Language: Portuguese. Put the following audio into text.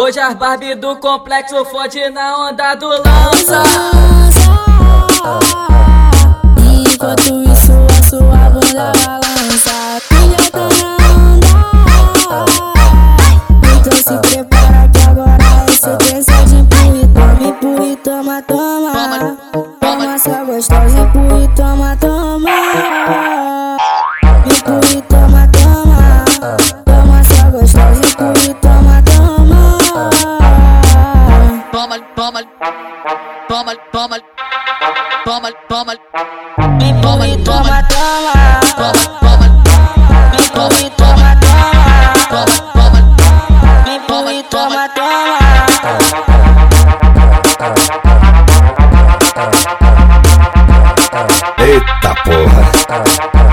Hoje as Barbie do complexo fode na onda do lança. Enquanto isso a sua bunda balança. Filha na onda Então se prepara que agora é sequência de empurre Toma, empurre, toma, toma Toma sua gostosa, empurre, toma, toma. Empurre, toma, toma. Toma sua gostosa, toma, toma toma, toma, toma, toma, toma, toma, me toma, toma, toma, toma, toma, me toma, toma, toma, toma, me toma, toma, toma. Eita porra!